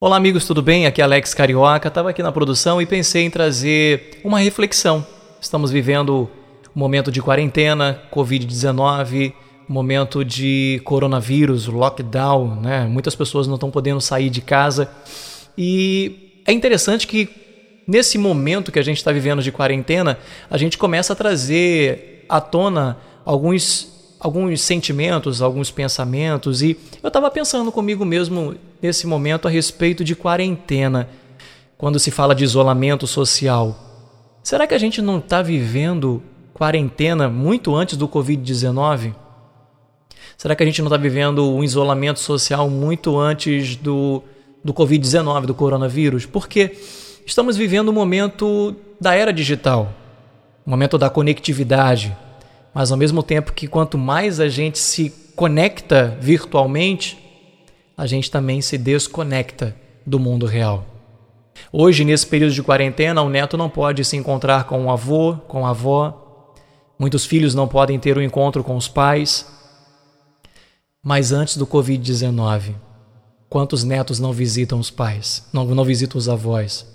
Olá, amigos, tudo bem? Aqui é Alex Carioca. Estava aqui na produção e pensei em trazer uma reflexão. Estamos vivendo um momento de quarentena, Covid-19, um momento de coronavírus, lockdown, né? Muitas pessoas não estão podendo sair de casa. E é interessante que nesse momento que a gente está vivendo de quarentena, a gente começa a trazer à tona alguns alguns sentimentos, alguns pensamentos e eu estava pensando comigo mesmo nesse momento a respeito de quarentena, quando se fala de isolamento social. Será que a gente não está vivendo quarentena muito antes do Covid-19? Será que a gente não está vivendo um isolamento social muito antes do, do Covid-19, do coronavírus? Porque estamos vivendo um momento da era digital, um momento da conectividade, mas ao mesmo tempo que quanto mais a gente se conecta virtualmente, a gente também se desconecta do mundo real. Hoje, nesse período de quarentena, o neto não pode se encontrar com o avô, com a avó. Muitos filhos não podem ter o um encontro com os pais. Mas antes do Covid-19, quantos netos não visitam os pais, não, não visitam os avós?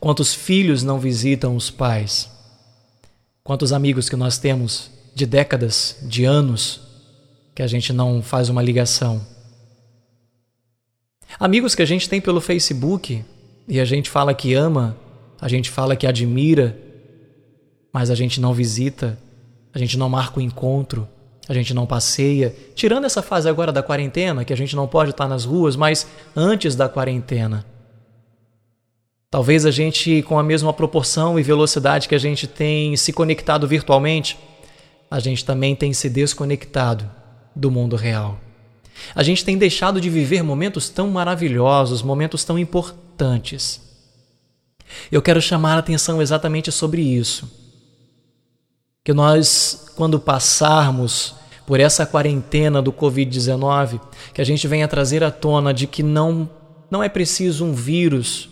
Quantos filhos não visitam os pais? Quantos amigos que nós temos de décadas, de anos, que a gente não faz uma ligação. Amigos que a gente tem pelo Facebook e a gente fala que ama, a gente fala que admira, mas a gente não visita, a gente não marca o encontro, a gente não passeia. Tirando essa fase agora da quarentena, que a gente não pode estar nas ruas, mas antes da quarentena. Talvez a gente, com a mesma proporção e velocidade que a gente tem se conectado virtualmente, a gente também tem se desconectado do mundo real. A gente tem deixado de viver momentos tão maravilhosos, momentos tão importantes. Eu quero chamar a atenção exatamente sobre isso. Que nós, quando passarmos por essa quarentena do Covid-19, que a gente venha trazer à tona de que não, não é preciso um vírus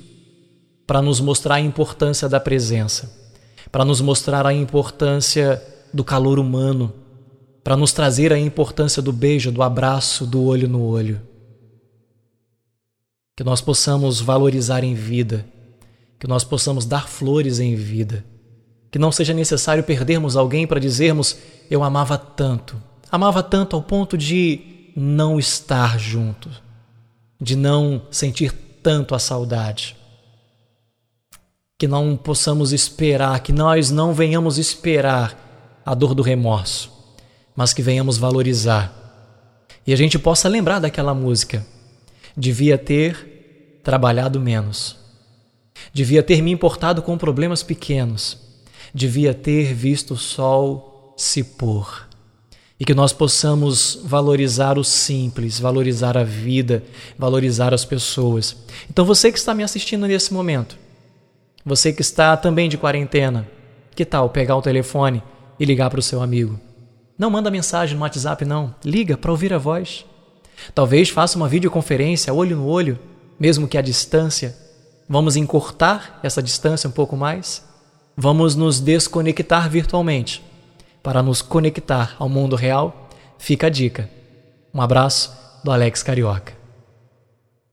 para nos mostrar a importância da presença, para nos mostrar a importância do calor humano, para nos trazer a importância do beijo, do abraço, do olho no olho. Que nós possamos valorizar em vida, que nós possamos dar flores em vida, que não seja necessário perdermos alguém para dizermos eu amava tanto, amava tanto ao ponto de não estar junto, de não sentir tanto a saudade. Que não possamos esperar, que nós não venhamos esperar a dor do remorso, mas que venhamos valorizar. E a gente possa lembrar daquela música. Devia ter trabalhado menos. Devia ter me importado com problemas pequenos. Devia ter visto o sol se pôr. E que nós possamos valorizar o simples, valorizar a vida, valorizar as pessoas. Então, você que está me assistindo nesse momento, você que está também de quarentena, que tal pegar o telefone e ligar para o seu amigo. Não manda mensagem no WhatsApp, não. Liga para ouvir a voz. Talvez faça uma videoconferência olho no olho, mesmo que à distância. Vamos encurtar essa distância um pouco mais? Vamos nos desconectar virtualmente para nos conectar ao mundo real? Fica a dica. Um abraço do Alex Carioca.